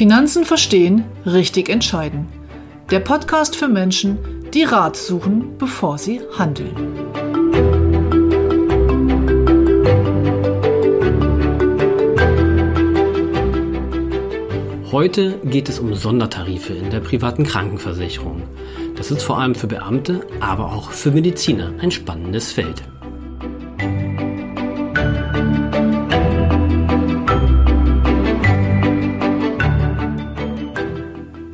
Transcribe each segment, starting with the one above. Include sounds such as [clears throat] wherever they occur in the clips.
Finanzen verstehen, richtig entscheiden. Der Podcast für Menschen, die Rat suchen, bevor sie handeln. Heute geht es um Sondertarife in der privaten Krankenversicherung. Das ist vor allem für Beamte, aber auch für Mediziner ein spannendes Feld.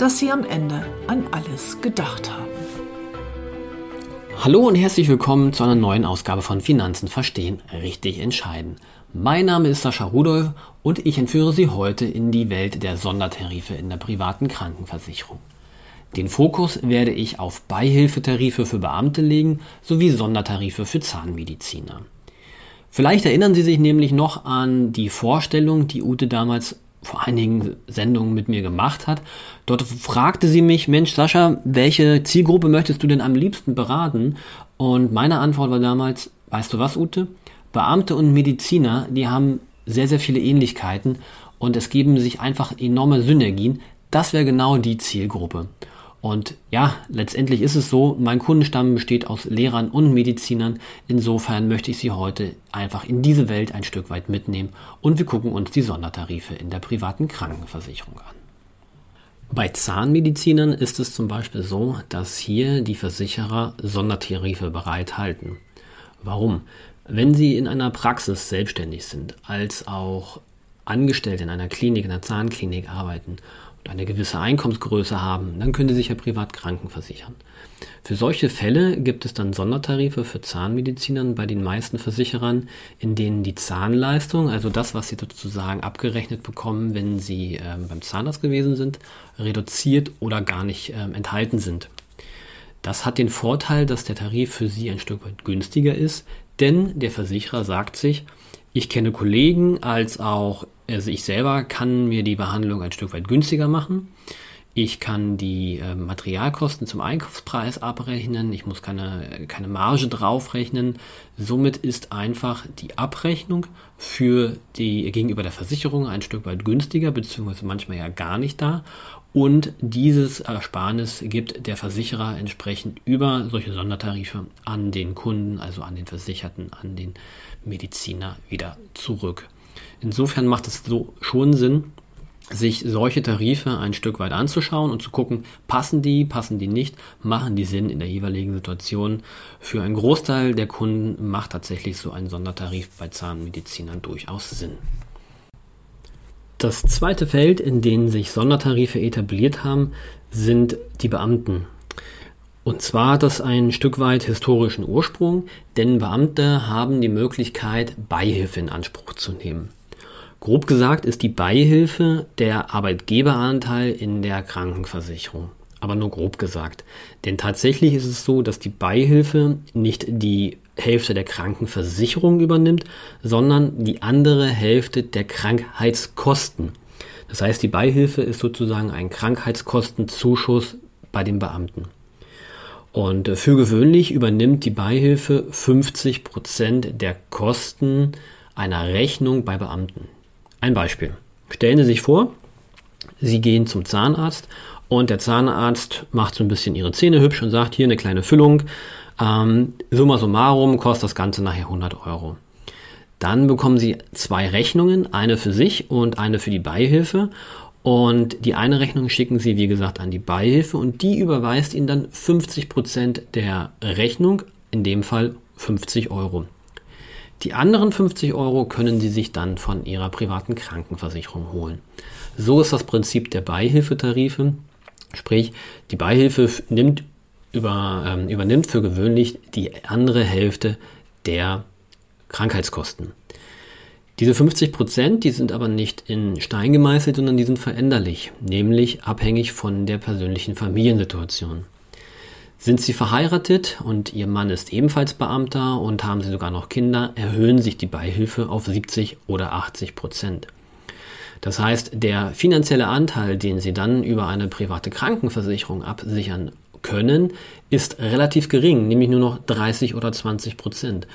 dass Sie am Ende an alles gedacht haben. Hallo und herzlich willkommen zu einer neuen Ausgabe von Finanzen verstehen, richtig entscheiden. Mein Name ist Sascha Rudolph und ich entführe Sie heute in die Welt der Sondertarife in der privaten Krankenversicherung. Den Fokus werde ich auf Beihilfetarife für Beamte legen sowie Sondertarife für Zahnmediziner. Vielleicht erinnern Sie sich nämlich noch an die Vorstellung, die Ute damals vor einigen Sendungen mit mir gemacht hat. Dort fragte sie mich, Mensch Sascha, welche Zielgruppe möchtest du denn am liebsten beraten? Und meine Antwort war damals, weißt du was, Ute? Beamte und Mediziner, die haben sehr, sehr viele Ähnlichkeiten und es geben sich einfach enorme Synergien. Das wäre genau die Zielgruppe. Und ja, letztendlich ist es so, mein Kundenstamm besteht aus Lehrern und Medizinern. Insofern möchte ich Sie heute einfach in diese Welt ein Stück weit mitnehmen und wir gucken uns die Sondertarife in der privaten Krankenversicherung an. Bei Zahnmedizinern ist es zum Beispiel so, dass hier die Versicherer Sondertarife bereithalten. Warum? Wenn Sie in einer Praxis selbstständig sind, als auch Angestellte in einer Klinik, in einer Zahnklinik arbeiten und eine gewisse Einkommensgröße haben, dann können Sie sich ja privat krankenversichern. Für solche Fälle gibt es dann Sondertarife für Zahnmedizinern bei den meisten Versicherern, in denen die Zahnleistung, also das, was Sie sozusagen abgerechnet bekommen, wenn Sie äh, beim Zahnarzt gewesen sind, reduziert oder gar nicht äh, enthalten sind. Das hat den Vorteil, dass der Tarif für Sie ein Stück weit günstiger ist, denn der Versicherer sagt sich, ich kenne Kollegen als auch also ich selber kann mir die Behandlung ein Stück weit günstiger machen. Ich kann die äh, Materialkosten zum Einkaufspreis abrechnen. Ich muss keine, keine Marge draufrechnen. Somit ist einfach die Abrechnung für die gegenüber der Versicherung ein Stück weit günstiger, beziehungsweise manchmal ja gar nicht da. Und dieses Ersparnis gibt der Versicherer entsprechend über solche Sondertarife an den Kunden, also an den Versicherten, an den Mediziner wieder zurück. Insofern macht es so schon Sinn, sich solche Tarife ein Stück weit anzuschauen und zu gucken, passen die, passen die nicht, machen die Sinn in der jeweiligen Situation. Für einen Großteil der Kunden macht tatsächlich so ein Sondertarif bei Zahnmedizinern durchaus Sinn. Das zweite Feld, in dem sich Sondertarife etabliert haben, sind die Beamten. Und zwar hat das ein Stück weit historischen Ursprung, denn Beamte haben die Möglichkeit, Beihilfe in Anspruch zu nehmen. Grob gesagt ist die Beihilfe der Arbeitgeberanteil in der Krankenversicherung. Aber nur grob gesagt. Denn tatsächlich ist es so, dass die Beihilfe nicht die Hälfte der Krankenversicherung übernimmt, sondern die andere Hälfte der Krankheitskosten. Das heißt, die Beihilfe ist sozusagen ein Krankheitskostenzuschuss bei den Beamten. Und äh, für gewöhnlich übernimmt die Beihilfe 50 Prozent der Kosten einer Rechnung bei Beamten. Ein Beispiel. Stellen Sie sich vor, Sie gehen zum Zahnarzt und der Zahnarzt macht so ein bisschen Ihre Zähne hübsch und sagt, hier eine kleine Füllung. Ähm, summa summarum kostet das Ganze nachher 100 Euro. Dann bekommen Sie zwei Rechnungen, eine für sich und eine für die Beihilfe. Und die eine Rechnung schicken Sie, wie gesagt, an die Beihilfe und die überweist Ihnen dann 50 Prozent der Rechnung, in dem Fall 50 Euro. Die anderen 50 Euro können Sie sich dann von Ihrer privaten Krankenversicherung holen. So ist das Prinzip der Beihilfetarife. Sprich, die Beihilfe nimmt über, ähm, übernimmt für gewöhnlich die andere Hälfte der Krankheitskosten. Diese 50 Prozent, die sind aber nicht in Stein gemeißelt, sondern die sind veränderlich, nämlich abhängig von der persönlichen Familiensituation. Sind Sie verheiratet und Ihr Mann ist ebenfalls Beamter und haben Sie sogar noch Kinder, erhöhen sich die Beihilfe auf 70 oder 80 Prozent. Das heißt, der finanzielle Anteil, den Sie dann über eine private Krankenversicherung absichern können, ist relativ gering, nämlich nur noch 30 oder 20 Prozent.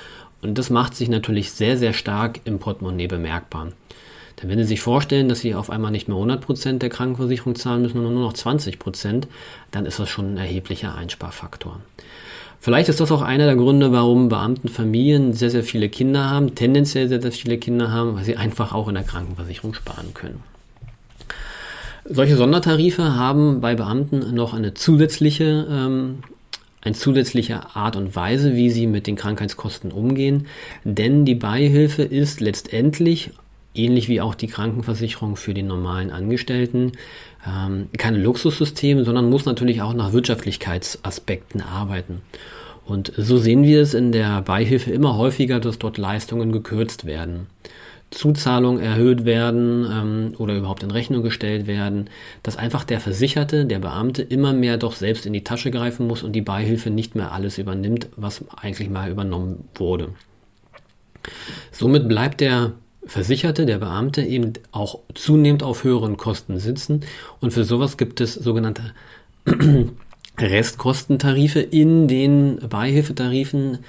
Und das macht sich natürlich sehr, sehr stark im Portemonnaie bemerkbar. Denn wenn Sie sich vorstellen, dass Sie auf einmal nicht mehr 100% der Krankenversicherung zahlen müssen, sondern nur noch 20%, dann ist das schon ein erheblicher Einsparfaktor. Vielleicht ist das auch einer der Gründe, warum Beamtenfamilien sehr, sehr viele Kinder haben, tendenziell sehr, sehr viele Kinder haben, weil sie einfach auch in der Krankenversicherung sparen können. Solche Sondertarife haben bei Beamten noch eine zusätzliche ähm, eine zusätzliche Art und Weise, wie sie mit den Krankheitskosten umgehen. Denn die Beihilfe ist letztendlich, ähnlich wie auch die Krankenversicherung für den normalen Angestellten, ähm, kein Luxussystem, sondern muss natürlich auch nach Wirtschaftlichkeitsaspekten arbeiten. Und so sehen wir es in der Beihilfe immer häufiger, dass dort Leistungen gekürzt werden. Zuzahlungen erhöht werden ähm, oder überhaupt in Rechnung gestellt werden, dass einfach der Versicherte, der Beamte immer mehr doch selbst in die Tasche greifen muss und die Beihilfe nicht mehr alles übernimmt, was eigentlich mal übernommen wurde. Somit bleibt der Versicherte, der Beamte eben auch zunehmend auf höheren Kosten sitzen und für sowas gibt es sogenannte [clears throat] Restkostentarife in den Beihilfetarifen,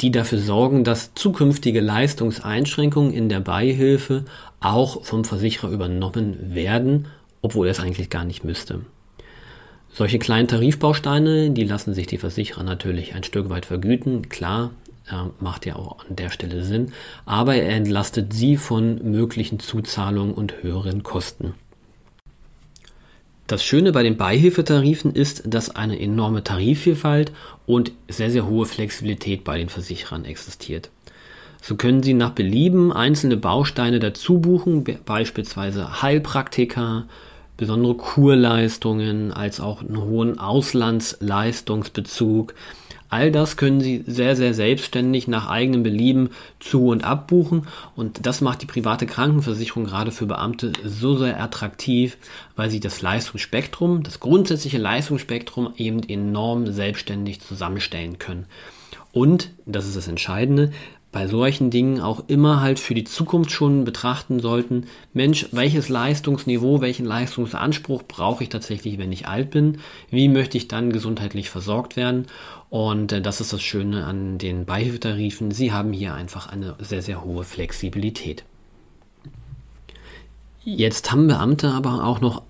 die dafür sorgen, dass zukünftige Leistungseinschränkungen in der Beihilfe auch vom Versicherer übernommen werden, obwohl er es eigentlich gar nicht müsste. Solche kleinen Tarifbausteine, die lassen sich die Versicherer natürlich ein Stück weit vergüten. Klar, macht ja auch an der Stelle Sinn, aber er entlastet sie von möglichen Zuzahlungen und höheren Kosten. Das Schöne bei den Beihilfetarifen ist, dass eine enorme Tarifvielfalt und sehr, sehr hohe Flexibilität bei den Versicherern existiert. So können Sie nach Belieben einzelne Bausteine dazu buchen, beispielsweise Heilpraktiker, besondere Kurleistungen, als auch einen hohen Auslandsleistungsbezug, All das können Sie sehr, sehr selbstständig nach eigenem Belieben zu- und abbuchen. Und das macht die private Krankenversicherung gerade für Beamte so sehr attraktiv, weil sie das Leistungsspektrum, das grundsätzliche Leistungsspektrum eben enorm selbstständig zusammenstellen können. Und, das ist das Entscheidende, bei solchen Dingen auch immer halt für die Zukunft schon betrachten sollten, Mensch, welches Leistungsniveau, welchen Leistungsanspruch brauche ich tatsächlich, wenn ich alt bin? Wie möchte ich dann gesundheitlich versorgt werden? Und äh, das ist das Schöne an den Beihilfetarifen. Sie haben hier einfach eine sehr, sehr hohe Flexibilität. Jetzt haben Beamte aber auch noch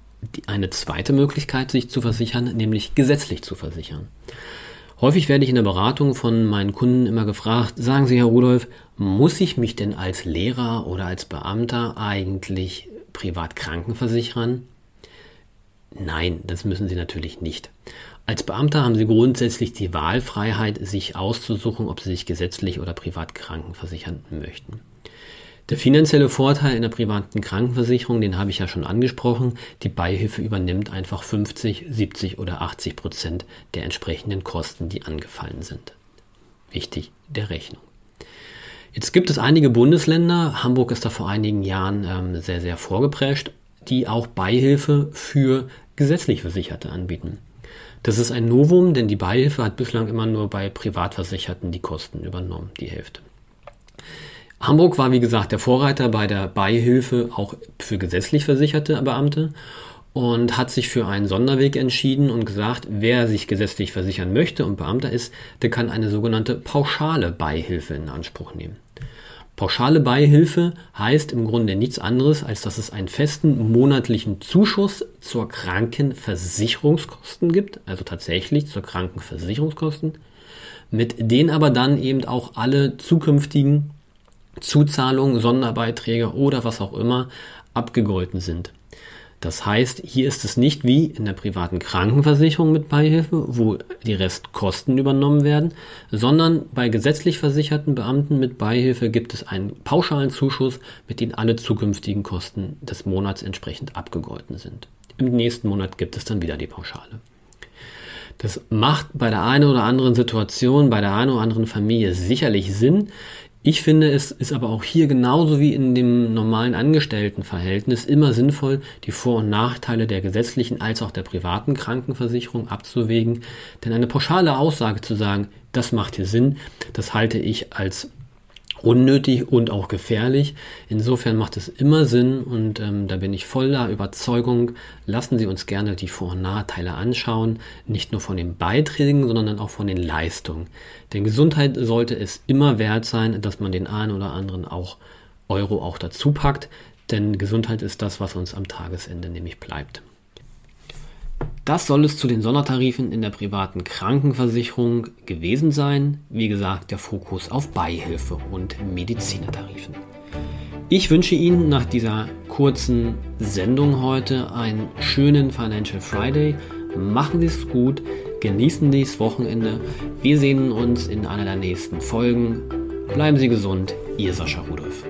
eine zweite Möglichkeit, sich zu versichern, nämlich gesetzlich zu versichern. Häufig werde ich in der Beratung von meinen Kunden immer gefragt, sagen Sie, Herr Rudolf, muss ich mich denn als Lehrer oder als Beamter eigentlich privat krankenversichern? Nein, das müssen Sie natürlich nicht. Als Beamter haben Sie grundsätzlich die Wahlfreiheit, sich auszusuchen, ob Sie sich gesetzlich oder privat krankenversichern möchten. Der finanzielle Vorteil in der privaten Krankenversicherung, den habe ich ja schon angesprochen. Die Beihilfe übernimmt einfach 50, 70 oder 80 Prozent der entsprechenden Kosten, die angefallen sind. Wichtig der Rechnung. Jetzt gibt es einige Bundesländer, Hamburg ist da vor einigen Jahren ähm, sehr, sehr vorgeprescht, die auch Beihilfe für gesetzlich Versicherte anbieten. Das ist ein Novum, denn die Beihilfe hat bislang immer nur bei Privatversicherten die Kosten übernommen, die Hälfte. Hamburg war, wie gesagt, der Vorreiter bei der Beihilfe auch für gesetzlich versicherte Beamte und hat sich für einen Sonderweg entschieden und gesagt, wer sich gesetzlich versichern möchte und Beamter ist, der kann eine sogenannte pauschale Beihilfe in Anspruch nehmen. Pauschale Beihilfe heißt im Grunde nichts anderes, als dass es einen festen monatlichen Zuschuss zur Krankenversicherungskosten gibt, also tatsächlich zur Krankenversicherungskosten, mit denen aber dann eben auch alle zukünftigen Zuzahlungen, Sonderbeiträge oder was auch immer abgegolten sind. Das heißt, hier ist es nicht wie in der privaten Krankenversicherung mit Beihilfe, wo die Restkosten übernommen werden, sondern bei gesetzlich versicherten Beamten mit Beihilfe gibt es einen pauschalen Zuschuss, mit dem alle zukünftigen Kosten des Monats entsprechend abgegolten sind. Im nächsten Monat gibt es dann wieder die Pauschale. Das macht bei der einen oder anderen Situation, bei der einen oder anderen Familie sicherlich Sinn, Ich finde, es ist aber auch hier genauso wie in dem normalen Angestelltenverhältnis immer sinnvoll, die Vor- und Nachteile der gesetzlichen als auch der privaten Krankenversicherung abzuwägen. Denn eine pauschale Aussage zu sagen, das macht hier Sinn, das halte ich als unnötig und auch gefährlich. Insofern macht es immer Sinn und ähm, da bin ich voller Überzeugung. Lassen Sie uns gerne die Vor- und Nachteile anschauen, nicht nur von den Beiträgen, sondern auch von den Leistungen. Denn Gesundheit sollte es immer wert sein, dass man den einen oder anderen auch Euro auch dazu packt, denn Gesundheit ist das, was uns am Tagesende nämlich bleibt. Das soll es zu den Sondertarifen in der privaten Krankenversicherung gewesen sein. Wie gesagt, der Fokus auf Beihilfe und Medizinertarifen. Ich wünsche Ihnen nach dieser kurzen Sendung heute einen schönen Financial Friday. Machen Sie es gut, genießen Sie das Wochenende. Wir sehen uns in einer der nächsten Folgen. Bleiben Sie gesund, Ihr Sascha Rudolph.